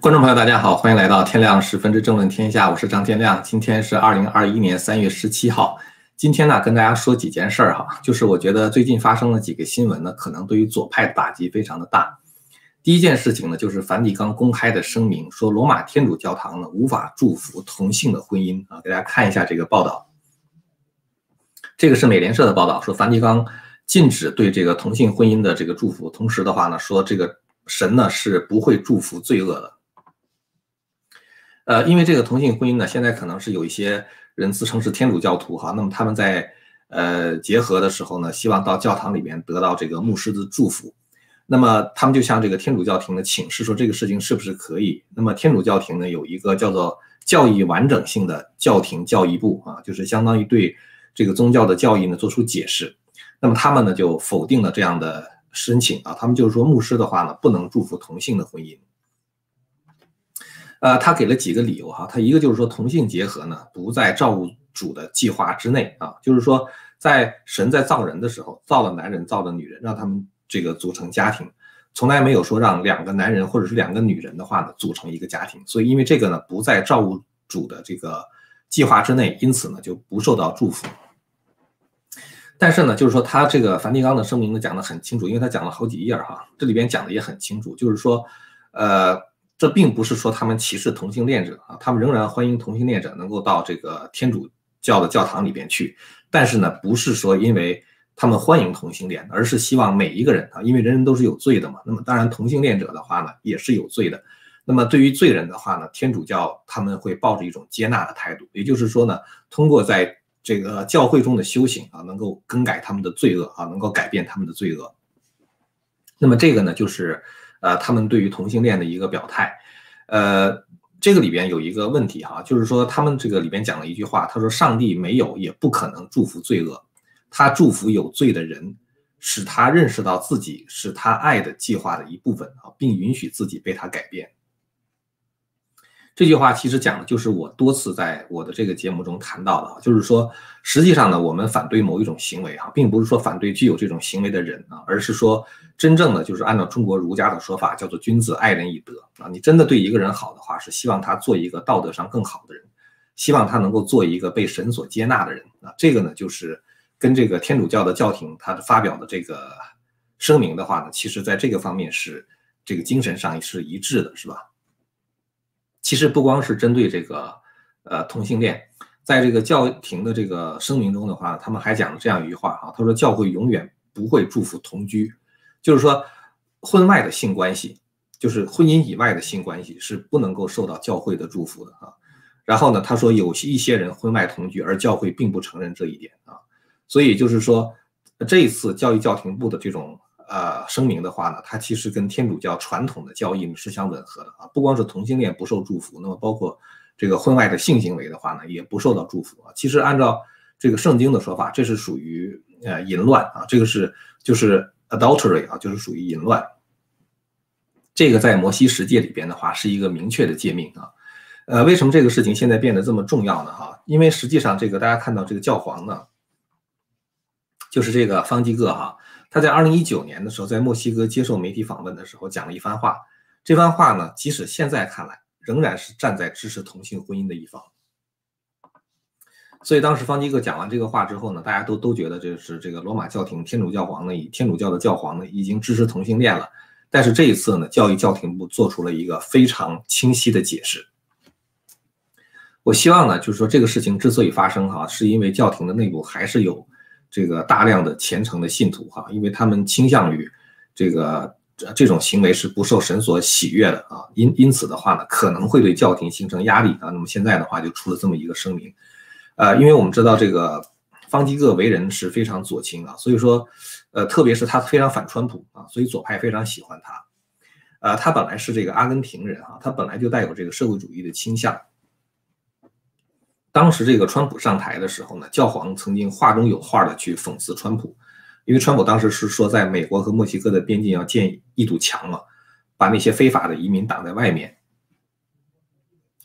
观众朋友，大家好，欢迎来到天亮十分之政论天下，我是张天亮。今天是二零二一年三月十七号。今天呢，跟大家说几件事儿哈，就是我觉得最近发生了几个新闻呢，可能对于左派的打击非常的大。第一件事情呢，就是梵蒂冈公开的声明说，罗马天主教堂呢无法祝福同性的婚姻啊。给大家看一下这个报道，这个是美联社的报道，说梵蒂冈禁止对这个同性婚姻的这个祝福，同时的话呢，说这个神呢是不会祝福罪恶的。呃，因为这个同性婚姻呢，现在可能是有一些人自称是天主教徒哈，那么他们在呃结合的时候呢，希望到教堂里面得到这个牧师的祝福，那么他们就向这个天主教廷呢请示说这个事情是不是可以？那么天主教廷呢有一个叫做教义完整性的教廷教义部啊，就是相当于对这个宗教的教义呢做出解释，那么他们呢就否定了这样的申请啊，他们就是说牧师的话呢不能祝福同性的婚姻。呃，他给了几个理由哈，他一个就是说同性结合呢不在造物主的计划之内啊，就是说在神在造人的时候造了男人造了女人，让他们这个组成家庭，从来没有说让两个男人或者是两个女人的话呢组成一个家庭，所以因为这个呢不在造物主的这个计划之内，因此呢就不受到祝福。但是呢，就是说他这个梵蒂冈的声明呢讲得很清楚，因为他讲了好几页哈，这里边讲的也很清楚，就是说，呃。这并不是说他们歧视同性恋者啊，他们仍然欢迎同性恋者能够到这个天主教的教堂里边去。但是呢，不是说因为他们欢迎同性恋，而是希望每一个人啊，因为人人都是有罪的嘛。那么当然，同性恋者的话呢，也是有罪的。那么对于罪人的话呢，天主教他们会抱着一种接纳的态度，也就是说呢，通过在这个教会中的修行啊，能够更改他们的罪恶啊，能够改变他们的罪恶。那么这个呢，就是。呃，他们对于同性恋的一个表态，呃，这个里边有一个问题哈，就是说他们这个里边讲了一句话，他说上帝没有也不可能祝福罪恶，他祝福有罪的人，使他认识到自己是他爱的计划的一部分啊，并允许自己被他改变。这句话其实讲的就是我多次在我的这个节目中谈到的，就是说，实际上呢，我们反对某一种行为哈，并不是说反对具有这种行为的人啊，而是说真正的就是按照中国儒家的说法，叫做君子爱人以德啊。你真的对一个人好的话，是希望他做一个道德上更好的人，希望他能够做一个被神所接纳的人啊。这个呢，就是跟这个天主教的教廷他发表的这个声明的话呢，其实在这个方面是这个精神上是一致的，是吧？其实不光是针对这个，呃，同性恋，在这个教廷的这个声明中的话，他们还讲了这样一句话啊，他说教会永远不会祝福同居，就是说婚外的性关系，就是婚姻以外的性关系是不能够受到教会的祝福的啊。然后呢，他说有一些人婚外同居，而教会并不承认这一点啊，所以就是说这一次教育教廷部的这种。呃，声明的话呢，它其实跟天主教传统的教义是相吻合的啊。不光是同性恋不受祝福，那么包括这个婚外的性行为的话呢，也不受到祝福啊。其实按照这个圣经的说法，这是属于呃淫乱啊，这个是就是 adultery 啊，就是属于淫乱。这个在摩西十诫里边的话是一个明确的诫命啊。呃，为什么这个事情现在变得这么重要呢？哈，因为实际上这个大家看到这个教皇呢，就是这个方济各哈。他在二零一九年的时候，在墨西哥接受媒体访问的时候，讲了一番话。这番话呢，即使现在看来，仍然是站在支持同性婚姻的一方。所以当时方济各讲完这个话之后呢，大家都都觉得这是这个罗马教廷天主教皇呢，以天主教的教皇呢，已经支持同性恋了。但是这一次呢，教育教廷部做出了一个非常清晰的解释。我希望呢，就是说这个事情之所以发生哈，是因为教廷的内部还是有。这个大量的虔诚的信徒哈，因为他们倾向于这个这种行为是不受神所喜悦的啊，因因此的话呢，可能会对教廷形成压力啊。那么现在的话就出了这么一个声明，呃，因为我们知道这个方济各为人是非常左倾啊，所以说，呃，特别是他非常反川普啊，所以左派非常喜欢他。呃，他本来是这个阿根廷人啊，他本来就带有这个社会主义的倾向。当时这个川普上台的时候呢，教皇曾经话中有话的去讽刺川普，因为川普当时是说在美国和墨西哥的边境要建一堵墙嘛，把那些非法的移民挡在外面。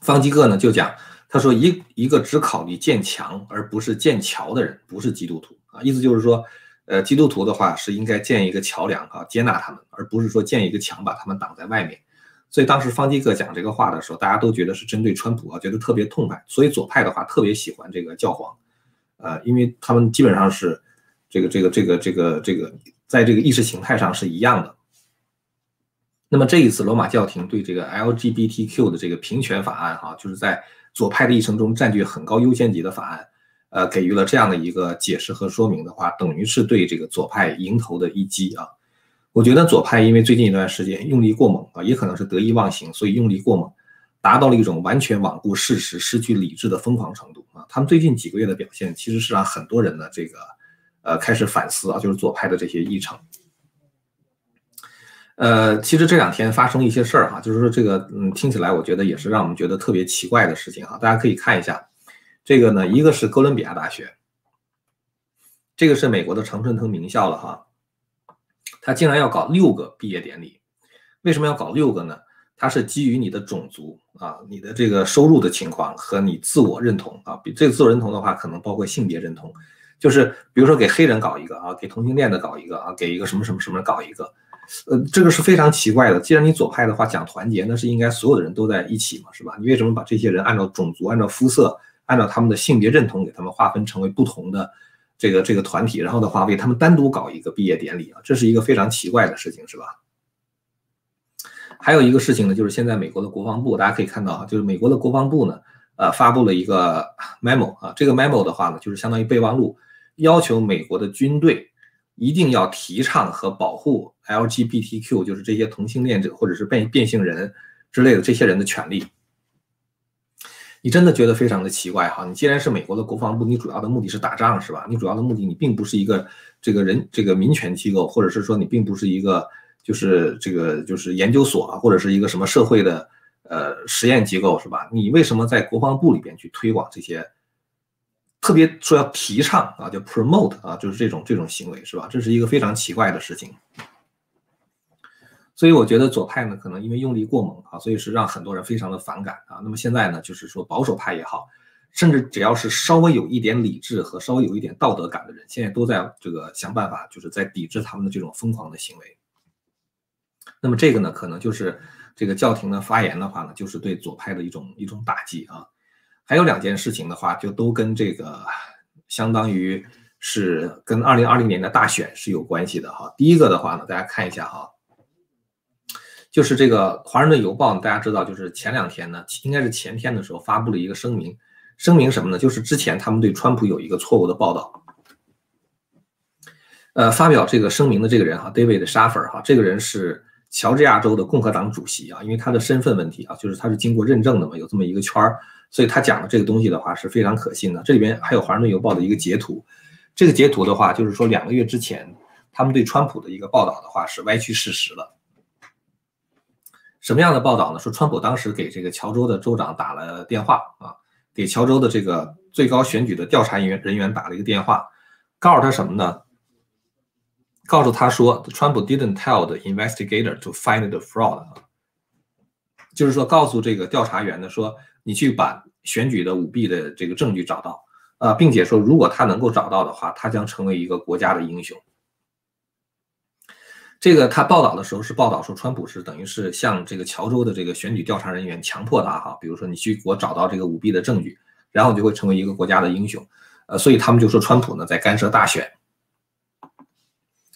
方济各呢就讲，他说一一个只考虑建墙而不是建桥的人不是基督徒啊，意思就是说，呃，基督徒的话是应该建一个桥梁啊，接纳他们，而不是说建一个墙把他们挡在外面。所以当时方基各讲这个话的时候，大家都觉得是针对川普啊，觉得特别痛快。所以左派的话特别喜欢这个教皇，呃，因为他们基本上是这个这个这个这个这个在这个意识形态上是一样的。那么这一次罗马教廷对这个 LGBTQ 的这个平权法案，哈，就是在左派的议程中占据很高优先级的法案，呃，给予了这样的一个解释和说明的话，等于是对这个左派迎头的一击啊。我觉得左派因为最近一段时间用力过猛啊，也可能是得意忘形，所以用力过猛，达到了一种完全罔顾事实、失去理智的疯狂程度啊。他们最近几个月的表现，其实是让很多人呢这个呃开始反思啊，就是左派的这些议程。呃，其实这两天发生一些事儿哈，就是说这个嗯，听起来我觉得也是让我们觉得特别奇怪的事情哈。大家可以看一下，这个呢，一个是哥伦比亚大学，这个是美国的常春藤名校了哈。他竟然要搞六个毕业典礼，为什么要搞六个呢？它是基于你的种族啊、你的这个收入的情况和你自我认同啊。比这个自我认同的话，可能包括性别认同，就是比如说给黑人搞一个啊，给同性恋的搞一个啊，给一个什么什么什么搞一个，呃，这个是非常奇怪的。既然你左派的话讲团结，那是应该所有的人都在一起嘛，是吧？你为什么把这些人按照种族、按照肤色、按照他们的性别认同给他们划分成为不同的？这个这个团体，然后的话为他们单独搞一个毕业典礼啊，这是一个非常奇怪的事情，是吧？还有一个事情呢，就是现在美国的国防部，大家可以看到啊，就是美国的国防部呢，呃，发布了一个 memo 啊，这个 memo 的话呢，就是相当于备忘录，要求美国的军队一定要提倡和保护 LGBTQ，就是这些同性恋者或者是变变性人之类的这些人的权利。你真的觉得非常的奇怪哈？你既然是美国的国防部，你主要的目的是打仗是吧？你主要的目的你并不是一个这个人这个民权机构，或者是说你并不是一个就是这个就是研究所啊，或者是一个什么社会的呃实验机构是吧？你为什么在国防部里边去推广这些，特别说要提倡啊，叫 promote 啊，就是这种这种行为是吧？这是一个非常奇怪的事情。所以我觉得左派呢，可能因为用力过猛啊，所以是让很多人非常的反感啊。那么现在呢，就是说保守派也好，甚至只要是稍微有一点理智和稍微有一点道德感的人，现在都在这个想办法，就是在抵制他们的这种疯狂的行为。那么这个呢，可能就是这个教廷的发言的话呢，就是对左派的一种一种打击啊。还有两件事情的话，就都跟这个相当于是跟二零二零年的大选是有关系的哈。第一个的话呢，大家看一下哈。就是这个《华盛顿邮报》，大家知道，就是前两天呢，应该是前天的时候发布了一个声明，声明什么呢？就是之前他们对川普有一个错误的报道。呃，发表这个声明的这个人哈，David Schaffer 哈，这个人是乔治亚州的共和党主席啊，因为他的身份问题啊，就是他是经过认证的嘛，有这么一个圈儿，所以他讲的这个东西的话是非常可信的。这里边还有《华盛顿邮报》的一个截图，这个截图的话，就是说两个月之前他们对川普的一个报道的话是歪曲事实了。什么样的报道呢？说川普当时给这个乔州的州长打了电话啊，给乔州的这个最高选举的调查人员人员打了一个电话，告诉他什么呢？告诉他说，川普 didn't tell the investigator to find the fraud 啊，就是说告诉这个调查员呢，说你去把选举的舞弊的这个证据找到啊，并且说如果他能够找到的话，他将成为一个国家的英雄。这个他报道的时候是报道说，川普是等于是向这个乔州的这个选举调查人员强迫他哈，比如说你去我找到这个舞弊的证据，然后就会成为一个国家的英雄，呃，所以他们就说川普呢在干涉大选。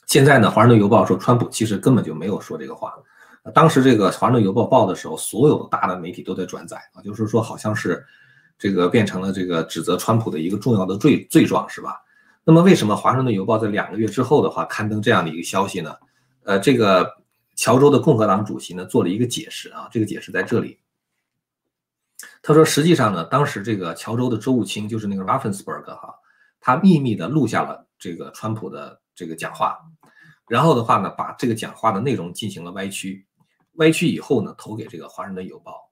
现在呢，《华盛顿邮报》说川普其实根本就没有说这个话，当时这个《华盛顿邮报》报的时候，所有大的媒体都在转载啊，就是说好像是这个变成了这个指责川普的一个重要的罪罪状是吧？那么为什么《华盛顿邮报》在两个月之后的话刊登这样的一个消息呢？呃，这个乔州的共和党主席呢做了一个解释啊，这个解释在这里。他说，实际上呢，当时这个乔州的州务卿就是那个 Raffensperger 哈，他秘密的录下了这个川普的这个讲话，然后的话呢，把这个讲话的内容进行了歪曲，歪曲以后呢，投给这个华盛顿邮报。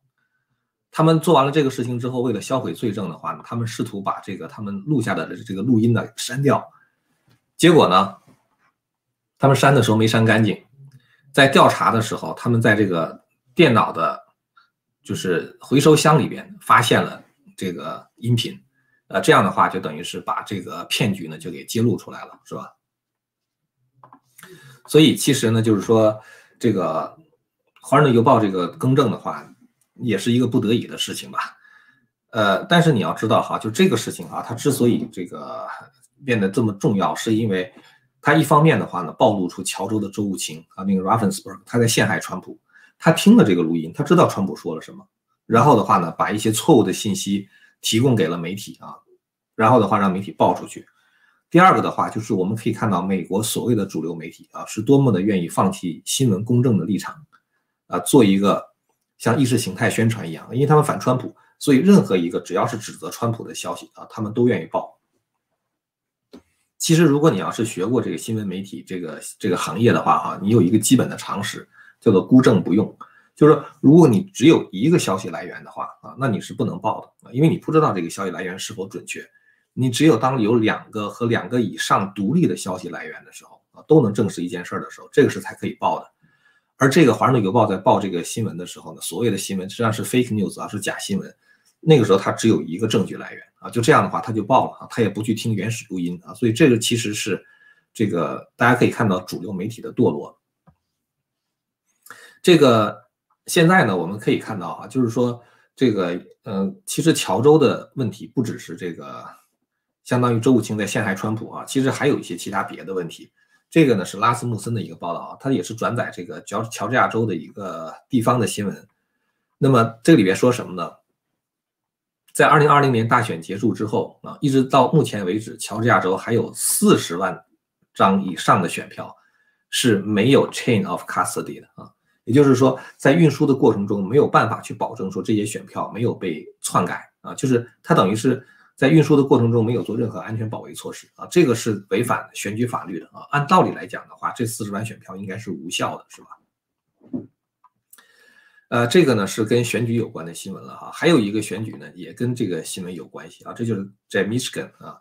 他们做完了这个事情之后，为了销毁罪证的话呢，他们试图把这个他们录下的这个录音呢删掉，结果呢？他们删的时候没删干净，在调查的时候，他们在这个电脑的，就是回收箱里边发现了这个音频，呃，这样的话就等于是把这个骗局呢就给揭露出来了，是吧？所以其实呢，就是说这个华盛顿邮报这个更正的话，也是一个不得已的事情吧。呃，但是你要知道哈，就这个事情啊，它之所以这个变得这么重要，是因为他一方面的话呢，暴露出乔州的州务卿啊，那个 Raffensperg，他在陷害川普，他听了这个录音，他知道川普说了什么，然后的话呢，把一些错误的信息提供给了媒体啊，然后的话让媒体爆出去。第二个的话，就是我们可以看到美国所谓的主流媒体啊，是多么的愿意放弃新闻公正的立场，啊，做一个像意识形态宣传一样，因为他们反川普，所以任何一个只要是指责川普的消息啊，他们都愿意报。其实，如果你要是学过这个新闻媒体这个这个行业的话，哈，你有一个基本的常识，叫做孤证不用，就是说，如果你只有一个消息来源的话啊，那你是不能报的啊，因为你不知道这个消息来源是否准确。你只有当有两个和两个以上独立的消息来源的时候啊，都能证实一件事儿的时候，这个是才可以报的。而这个《华盛顿邮报》在报这个新闻的时候呢，所谓的新闻实际上是 fake news 啊，是假新闻。那个时候它只有一个证据来源啊，就这样的话他就报了啊，他也不去听原始录音啊，所以这个其实是这个大家可以看到主流媒体的堕落。这个现在呢，我们可以看到啊，就是说这个嗯，其实乔州的问题不只是这个。相当于周武清在陷害川普啊，其实还有一些其他别的问题。这个呢是拉斯穆森的一个报道啊，他也是转载这个乔乔治亚州的一个地方的新闻。那么这里边说什么呢？在二零二零年大选结束之后啊，一直到目前为止，乔治亚州还有四十万张以上的选票是没有 chain of custody 的啊，也就是说在运输的过程中没有办法去保证说这些选票没有被篡改啊，就是它等于是。在运输的过程中没有做任何安全保卫措施啊，这个是违反选举法律的啊。按道理来讲的话，这四十万选票应该是无效的，是吧？呃，这个呢是跟选举有关的新闻了哈。还有一个选举呢也跟这个新闻有关系啊，这就是在 Michigan 啊，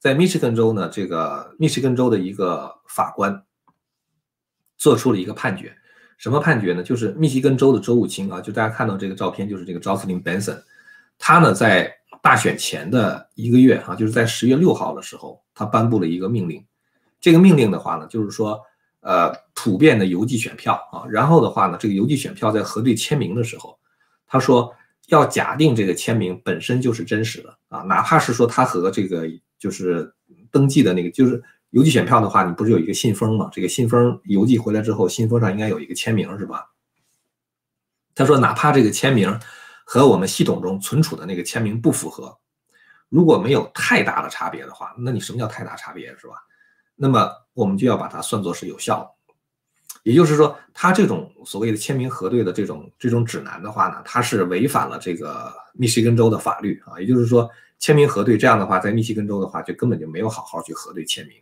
在 Michigan 州呢，这个密歇根州的一个法官做出了一个判决，什么判决呢？就是密歇根州的州务卿啊，就大家看到这个照片，就是这个 Jocelyn Benson，他呢在。大选前的一个月啊，就是在十月六号的时候，他颁布了一个命令。这个命令的话呢，就是说，呃，普遍的邮寄选票啊，然后的话呢，这个邮寄选票在核对签名的时候，他说要假定这个签名本身就是真实的啊，哪怕是说他和这个就是登记的那个就是邮寄选票的话，你不是有一个信封吗？这个信封邮寄回来之后，信封上应该有一个签名是吧？他说哪怕这个签名。和我们系统中存储的那个签名不符合，如果没有太大的差别的话，那你什么叫太大差别是吧？那么我们就要把它算作是有效的。也就是说，它这种所谓的签名核对的这种这种指南的话呢，它是违反了这个密西根州的法律啊。也就是说，签名核对这样的话，在密西根州的话，就根本就没有好好去核对签名。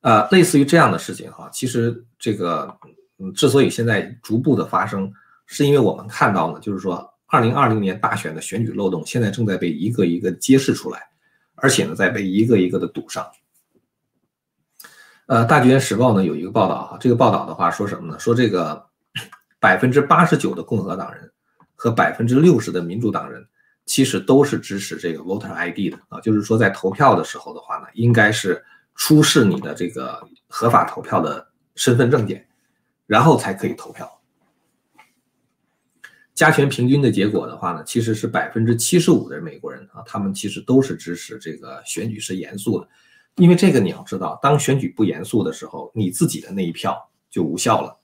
呃，类似于这样的事情哈，其实这个嗯，之所以现在逐步的发生。是因为我们看到呢，就是说，二零二零年大选的选举漏洞现在正在被一个一个揭示出来，而且呢，在被一个一个的堵上。呃，《大纪元时报》呢有一个报道哈，这个报道的话说什么呢？说这个百分之八十九的共和党人和百分之六十的民主党人其实都是支持这个 Voter ID 的啊，就是说在投票的时候的话呢，应该是出示你的这个合法投票的身份证件，然后才可以投票。加权平均的结果的话呢，其实是百分之七十五的美国人啊，他们其实都是支持这个选举是严肃的，因为这个你要知道，当选举不严肃的时候，你自己的那一票就无效了。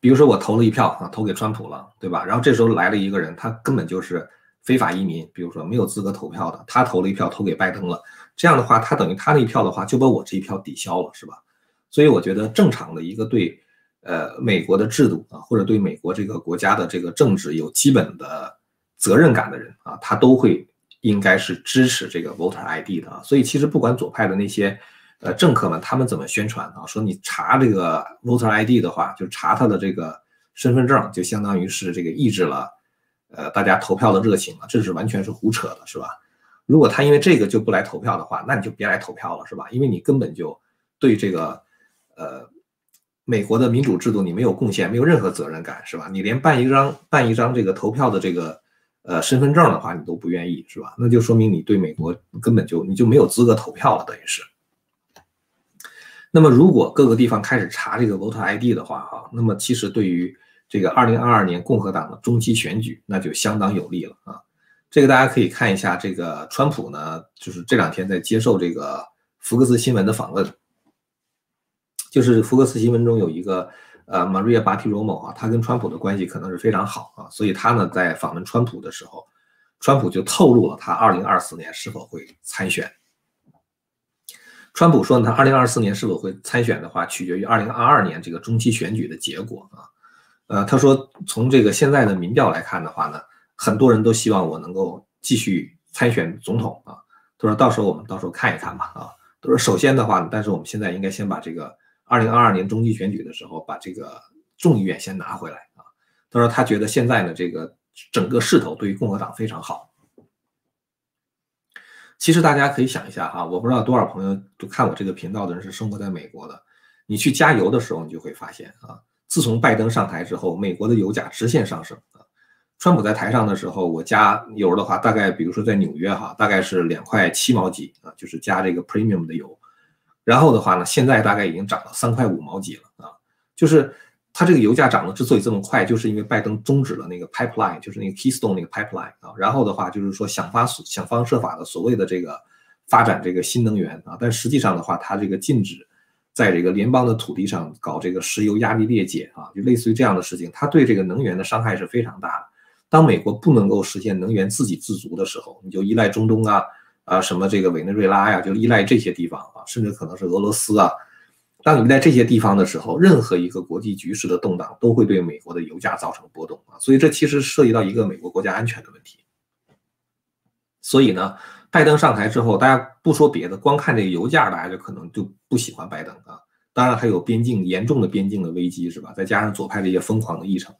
比如说我投了一票啊，投给川普了，对吧？然后这时候来了一个人，他根本就是非法移民，比如说没有资格投票的，他投了一票投给拜登了，这样的话，他等于他那一票的话就把我这一票抵消了，是吧？所以我觉得正常的一个对。呃，美国的制度啊，或者对美国这个国家的这个政治有基本的责任感的人啊，他都会应该是支持这个 Voter ID 的啊。所以其实不管左派的那些呃政客们他们怎么宣传啊，说你查这个 Voter ID 的话，就查他的这个身份证，就相当于是这个抑制了呃大家投票的热情啊，这是完全是胡扯的，是吧？如果他因为这个就不来投票的话，那你就别来投票了，是吧？因为你根本就对这个呃。美国的民主制度，你没有贡献，没有任何责任感，是吧？你连办一张办一张这个投票的这个呃身份证的话，你都不愿意，是吧？那就说明你对美国根本就你就没有资格投票了，等于是。那么如果各个地方开始查这个 voter ID 的话，哈，那么其实对于这个二零二二年共和党的中期选举，那就相当有利了啊。这个大家可以看一下，这个川普呢，就是这两天在接受这个福克斯新闻的访问，就是福克斯新闻中有一个呃 Maria b a t i r o m o 啊，他跟川普的关系可能是非常好啊，所以他呢在访问川普的时候，川普就透露了他二零二四年是否会参选。川普说呢，他二零二四年是否会参选的话，取决于二零二二年这个中期选举的结果啊。呃，他说从这个现在的民调来看的话呢，很多人都希望我能够继续参选总统啊。他说到时候我们到时候看一看吧啊。他说首先的话，但是我们现在应该先把这个二零二二年中期选举的时候把这个众议院先拿回来啊。他说他觉得现在呢这个整个势头对于共和党非常好。其实大家可以想一下哈，我不知道多少朋友都看我这个频道的人是生活在美国的。你去加油的时候，你就会发现啊，自从拜登上台之后，美国的油价直线上升啊。川普在台上的时候，我加油的话，大概比如说在纽约哈，大概是两块七毛几啊，就是加这个 premium 的油。然后的话呢，现在大概已经涨到三块五毛几了啊，就是。它这个油价涨得之所以这么快，就是因为拜登终止了那个 pipeline，就是那个 Keystone 那个 pipeline 啊。然后的话就是说想方想方设法的所谓的这个发展这个新能源啊，但实际上的话，它这个禁止在这个联邦的土地上搞这个石油压力裂解啊，就类似于这样的事情，它对这个能源的伤害是非常大的。当美国不能够实现能源自给自足的时候，你就依赖中东啊啊什么这个委内瑞拉呀，就依赖这些地方啊，甚至可能是俄罗斯啊。当你们在这些地方的时候，任何一个国际局势的动荡都会对美国的油价造成波动啊，所以这其实涉及到一个美国国家安全的问题。所以呢，拜登上台之后，大家不说别的，光看这个油价，大家就可能就不喜欢拜登啊。当然还有边境严重的边境的危机是吧？再加上左派这些疯狂的议程，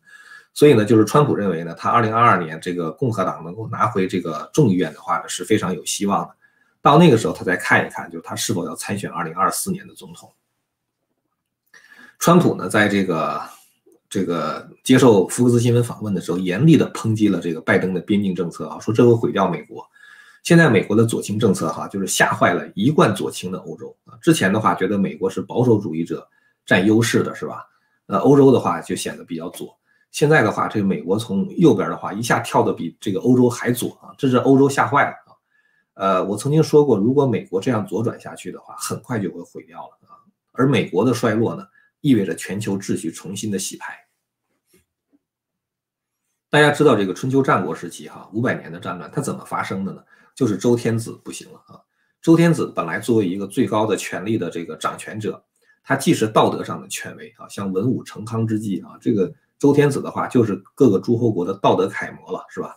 所以呢，就是川普认为呢，他二零二二年这个共和党能够拿回这个众议院的话呢，是非常有希望的。到那个时候，他再看一看，就是他是否要参选二零二四年的总统。川普呢，在这个这个接受福克斯新闻访问的时候，严厉的抨击了这个拜登的边境政策啊，说这会毁掉美国。现在美国的左倾政策哈，就是吓坏了一贯左倾的欧洲啊。之前的话，觉得美国是保守主义者占优势的，是吧？呃，欧洲的话就显得比较左。现在的话，这个美国从右边的话一下跳的比这个欧洲还左啊，这是欧洲吓坏了啊。呃，我曾经说过，如果美国这样左转下去的话，很快就会毁掉了啊。而美国的衰落呢？意味着全球秩序重新的洗牌。大家知道这个春秋战国时期哈，五百年的战乱，它怎么发生的呢？就是周天子不行了啊。周天子本来作为一个最高的权力的这个掌权者，他既是道德上的权威啊，像文武成康之际啊，这个周天子的话就是各个诸侯国的道德楷模了，是吧？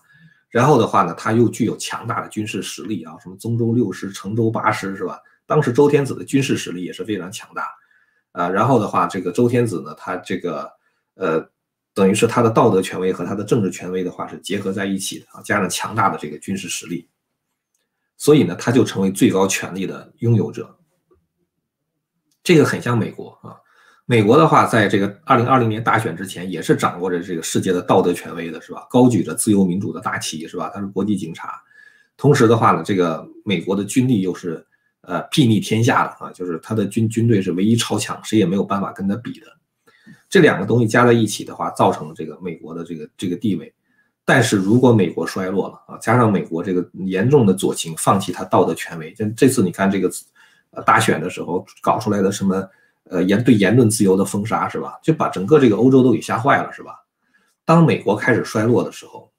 然后的话呢，他又具有强大的军事实力啊，什么宗周六师、成周八师，是吧？当时周天子的军事实力也是非常强大。啊，然后的话，这个周天子呢，他这个呃，等于是他的道德权威和他的政治权威的话是结合在一起的啊，加上强大的这个军事实力，所以呢，他就成为最高权力的拥有者。这个很像美国啊，美国的话，在这个二零二零年大选之前，也是掌握着这个世界的道德权威的，是吧？高举着自由民主的大旗，是吧？他是国际警察，同时的话呢，这个美国的军力又是。呃，睥睨天下的啊，就是他的军军队是唯一超强，谁也没有办法跟他比的。这两个东西加在一起的话，造成了这个美国的这个这个地位。但是如果美国衰落了啊，加上美国这个严重的左倾，放弃他道德权威，就这次你看这个呃大选的时候搞出来的什么呃言对言论自由的封杀是吧？就把整个这个欧洲都给吓坏了是吧？当美国开始衰落的时候，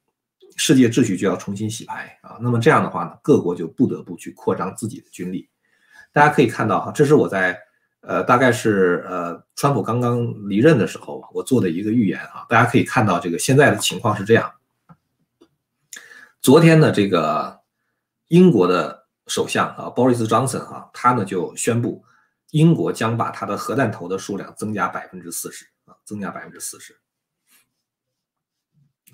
世界秩序就要重新洗牌啊。那么这样的话呢，各国就不得不去扩张自己的军力。大家可以看到哈，这是我在呃，大概是呃，川普刚刚离任的时候，我做的一个预言啊。大家可以看到，这个现在的情况是这样。昨天呢，这个英国的首相啊，Boris Johnson 哈，他呢就宣布，英国将把它的核弹头的数量增加百分之四十啊，增加百分之四十。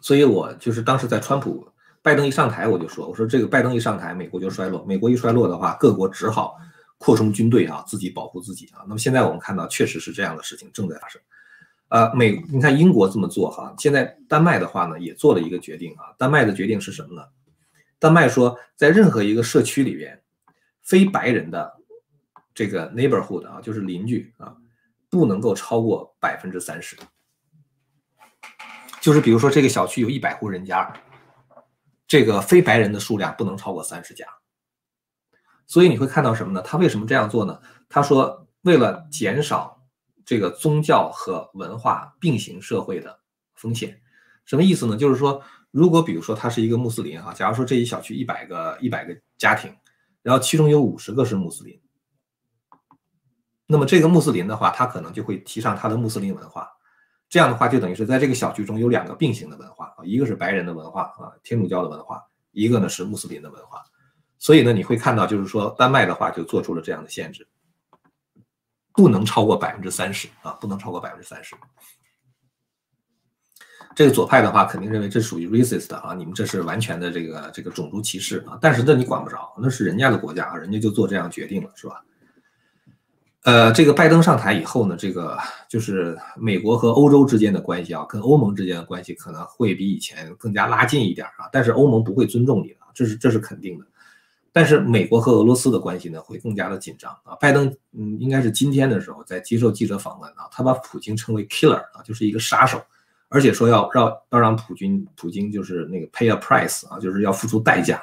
所以我就是当时在川普、拜登一上台，我就说，我说这个拜登一上台，美国就衰落，美国一衰落的话，各国只好。扩充军队啊，自己保护自己啊。那么现在我们看到，确实是这样的事情正在发生。呃，美，你看英国这么做哈，现在丹麦的话呢，也做了一个决定啊。丹麦的决定是什么呢？丹麦说，在任何一个社区里边，非白人的这个 neighborhood 啊，就是邻居啊，不能够超过百分之三十。就是比如说这个小区有一百户人家，这个非白人的数量不能超过三十家。所以你会看到什么呢？他为什么这样做呢？他说为了减少这个宗教和文化并行社会的风险。什么意思呢？就是说，如果比如说他是一个穆斯林哈，假如说这一小区一百个一百个家庭，然后其中有五十个是穆斯林。那么这个穆斯林的话，他可能就会提倡他的穆斯林文化，这样的话就等于是在这个小区中有两个并行的文化啊，一个是白人的文化啊，天主教的文化，一个呢是穆斯林的文化，所以呢你会看到就是说丹麦的话就做出了这样的限制，不能超过百分之三十啊，不能超过百分之三十。这个左派的话肯定认为这属于 racist 啊，你们这是完全的这个这个种族歧视啊，但是这你管不着，那是人家的国家啊，人家就做这样决定了，是吧？呃，这个拜登上台以后呢，这个就是美国和欧洲之间的关系啊，跟欧盟之间的关系可能会比以前更加拉近一点啊。但是欧盟不会尊重你的，这是这是肯定的。但是美国和俄罗斯的关系呢，会更加的紧张啊。拜登嗯，应该是今天的时候在接受记者访问啊，他把普京称为 killer 啊，就是一个杀手，而且说要让要让普京普京就是那个 pay a price 啊，就是要付出代价。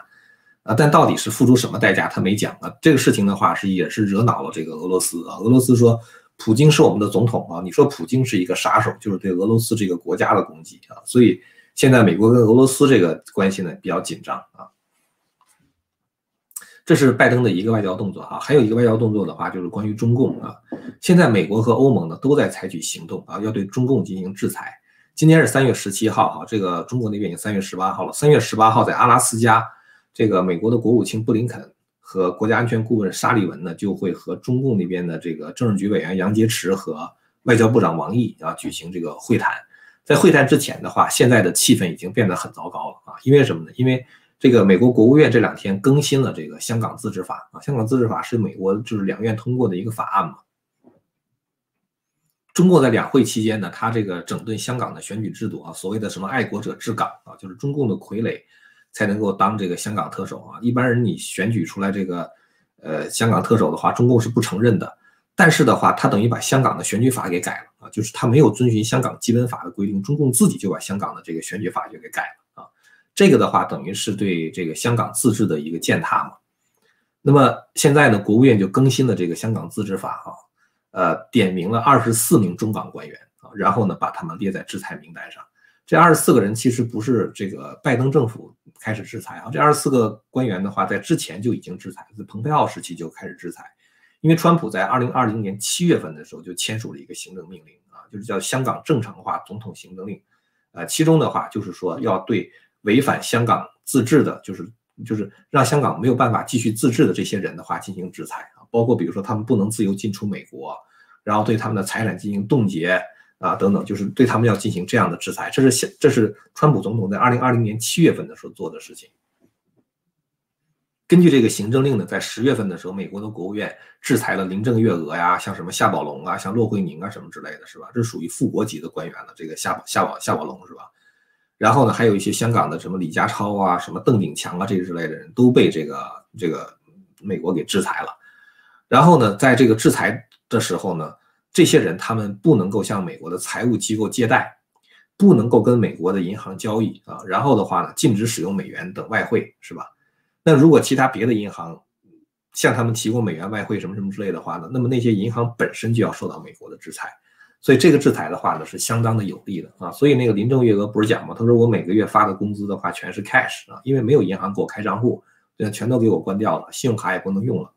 啊，但到底是付出什么代价，他没讲啊。这个事情的话是也是惹恼了这个俄罗斯啊。俄罗斯说，普京是我们的总统啊，你说普京是一个杀手，就是对俄罗斯这个国家的攻击啊。所以现在美国跟俄罗斯这个关系呢比较紧张啊。这是拜登的一个外交动作哈，还有一个外交动作的话就是关于中共啊。现在美国和欧盟呢都在采取行动啊，要对中共进行制裁。今天是三月十七号哈，这个中国那边已经三月十八号了。三月十八号在阿拉斯加。这个美国的国务卿布林肯和国家安全顾问沙利文呢，就会和中共那边的这个政治局委员杨洁篪和外交部长王毅啊举行这个会谈。在会谈之前的话，现在的气氛已经变得很糟糕了啊！因为什么呢？因为这个美国国务院这两天更新了这个香港自治法啊，香港自治法是美国就是两院通过的一个法案嘛。中共在两会期间呢，他这个整顿香港的选举制度啊，所谓的什么爱国者治港啊，就是中共的傀儡。才能够当这个香港特首啊！一般人你选举出来这个，呃，香港特首的话，中共是不承认的。但是的话，他等于把香港的选举法给改了啊，就是他没有遵循香港基本法的规定，中共自己就把香港的这个选举法就给改了啊。这个的话，等于是对这个香港自治的一个践踏嘛。那么现在呢，国务院就更新了这个香港自治法啊，呃，点名了二十四名中港官员啊，然后呢，把他们列在制裁名单上。这二十四个人其实不是这个拜登政府开始制裁啊，这二十四个官员的话，在之前就已经制裁，在蓬佩奥时期就开始制裁，因为川普在二零二零年七月份的时候就签署了一个行政命令啊，就是叫香港正常化总统行政令，呃，其中的话就是说要对违反香港自治的，就是就是让香港没有办法继续自治的这些人的话进行制裁啊，包括比如说他们不能自由进出美国，然后对他们的财产进行冻结。啊，等等，就是对他们要进行这样的制裁，这是现这是川普总统在二零二零年七月份的时候做的事情。根据这个行政令呢，在十月份的时候，美国的国务院制裁了林郑月娥呀，像什么夏宝龙啊，像骆惠宁啊什么之类的，是吧？这属于副国级的官员了。这个夏夏宝夏宝龙是吧？然后呢，还有一些香港的什么李家超啊，什么邓炳强啊这之类的人都被这个这个美国给制裁了。然后呢，在这个制裁的时候呢。这些人他们不能够向美国的财务机构借贷，不能够跟美国的银行交易啊，然后的话呢，禁止使用美元等外汇，是吧？那如果其他别的银行向他们提供美元外汇什么什么之类的话呢，那么那些银行本身就要受到美国的制裁，所以这个制裁的话呢是相当的有利的啊。所以那个林郑月娥不是讲吗？他说我每个月发的工资的话全是 cash 啊，因为没有银行给我开账户，对，全都给我关掉了，信用卡也不能用了。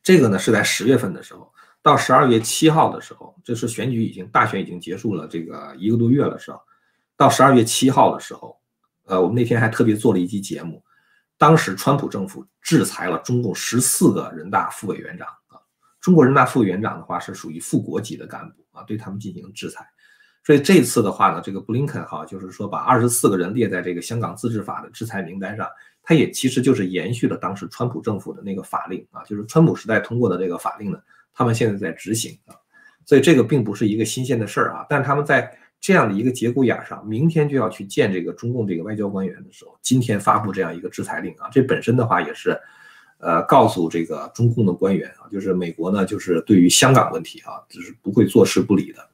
这个呢是在十月份的时候。到十二月七号的时候，这是选举已经大选已经结束了，这个一个多月了，是吧？到十二月七号的时候，呃，我们那天还特别做了一期节目，当时川普政府制裁了中共十四个人大副委员长啊，中国人大副委员长的话是属于副国级的干部啊，对他们进行制裁。所以这次的话呢，这个布林肯哈，就是说把二十四个人列在这个香港自治法的制裁名单上，他也其实就是延续了当时川普政府的那个法令啊，就是川普时代通过的这个法令呢。他们现在在执行啊，所以这个并不是一个新鲜的事儿啊。但是他们在这样的一个节骨眼上，明天就要去见这个中共这个外交官员的时候，今天发布这样一个制裁令啊，这本身的话也是，呃，告诉这个中共的官员啊，就是美国呢，就是对于香港问题啊，就是不会坐视不理的。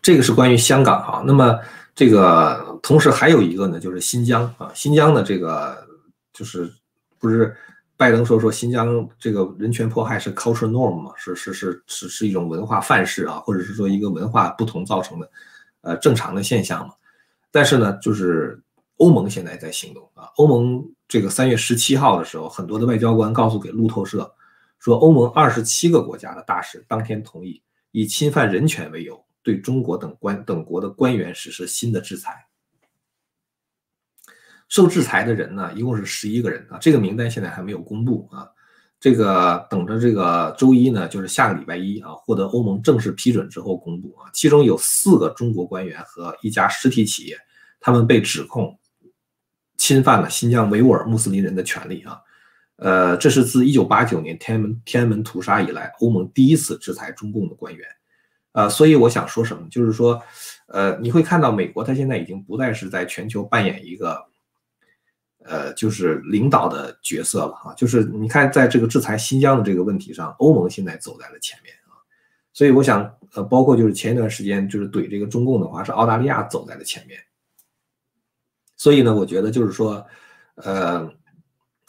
这个是关于香港哈。那么这个同时还有一个呢，就是新疆啊，新疆的这个就是不是拜登说说新疆这个人权迫害是 cultural norm 嘛，是是是是是一种文化范式啊，或者是说一个文化不同造成的呃正常的现象嘛。但是呢，就是欧盟现在在行动啊，欧盟。这个三月十七号的时候，很多的外交官告诉给路透社，说欧盟二十七个国家的大使当天同意以侵犯人权为由，对中国等官等国的官员实施新的制裁。受制裁的人呢，一共是十一个人啊，这个名单现在还没有公布啊，这个等着这个周一呢，就是下个礼拜一啊，获得欧盟正式批准之后公布啊，其中有四个中国官员和一家实体企业，他们被指控。侵犯了新疆维吾尔穆斯林人的权利啊，呃，这是自一九八九年天安门天安门屠杀以来，欧盟第一次制裁中共的官员，呃，所以我想说什么，就是说，呃，你会看到美国它现在已经不再是在全球扮演一个，呃，就是领导的角色了啊，就是你看在这个制裁新疆的这个问题上，欧盟现在走在了前面啊，所以我想，呃，包括就是前一段时间就是怼这个中共的话，是澳大利亚走在了前面。所以呢，我觉得就是说，呃，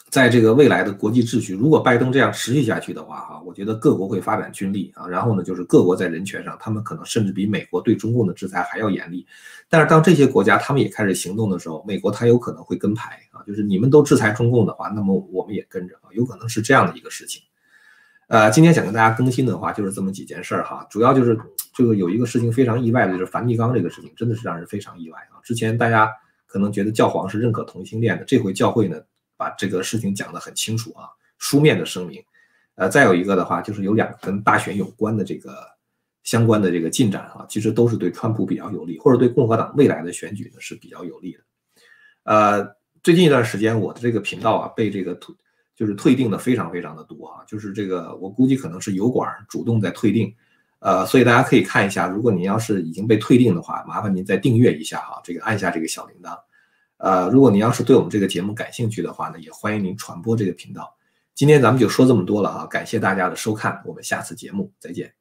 在这个未来的国际秩序，如果拜登这样持续下去的话，哈，我觉得各国会发展军力啊，然后呢，就是各国在人权上，他们可能甚至比美国对中共的制裁还要严厉。但是当这些国家他们也开始行动的时候，美国他有可能会跟排啊，就是你们都制裁中共的话，那么我们也跟着啊，有可能是这样的一个事情。呃，今天想跟大家更新的话，就是这么几件事儿哈，主要就是这个有一个事情非常意外的，就是梵蒂冈这个事情，真的是让人非常意外啊。之前大家。可能觉得教皇是认可同性恋的，这回教会呢把这个事情讲得很清楚啊，书面的声明。呃，再有一个的话，就是有两个跟大选有关的这个相关的这个进展啊，其实都是对川普比较有利，或者对共和党未来的选举呢是比较有利的。呃，最近一段时间我的这个频道啊被这个退就是退订的非常非常的多啊，就是这个我估计可能是油管主动在退订。呃，所以大家可以看一下，如果您要是已经被退订的话，麻烦您再订阅一下哈，这个按下这个小铃铛。呃，如果您要是对我们这个节目感兴趣的话呢，也欢迎您传播这个频道。今天咱们就说这么多了啊，感谢大家的收看，我们下次节目再见。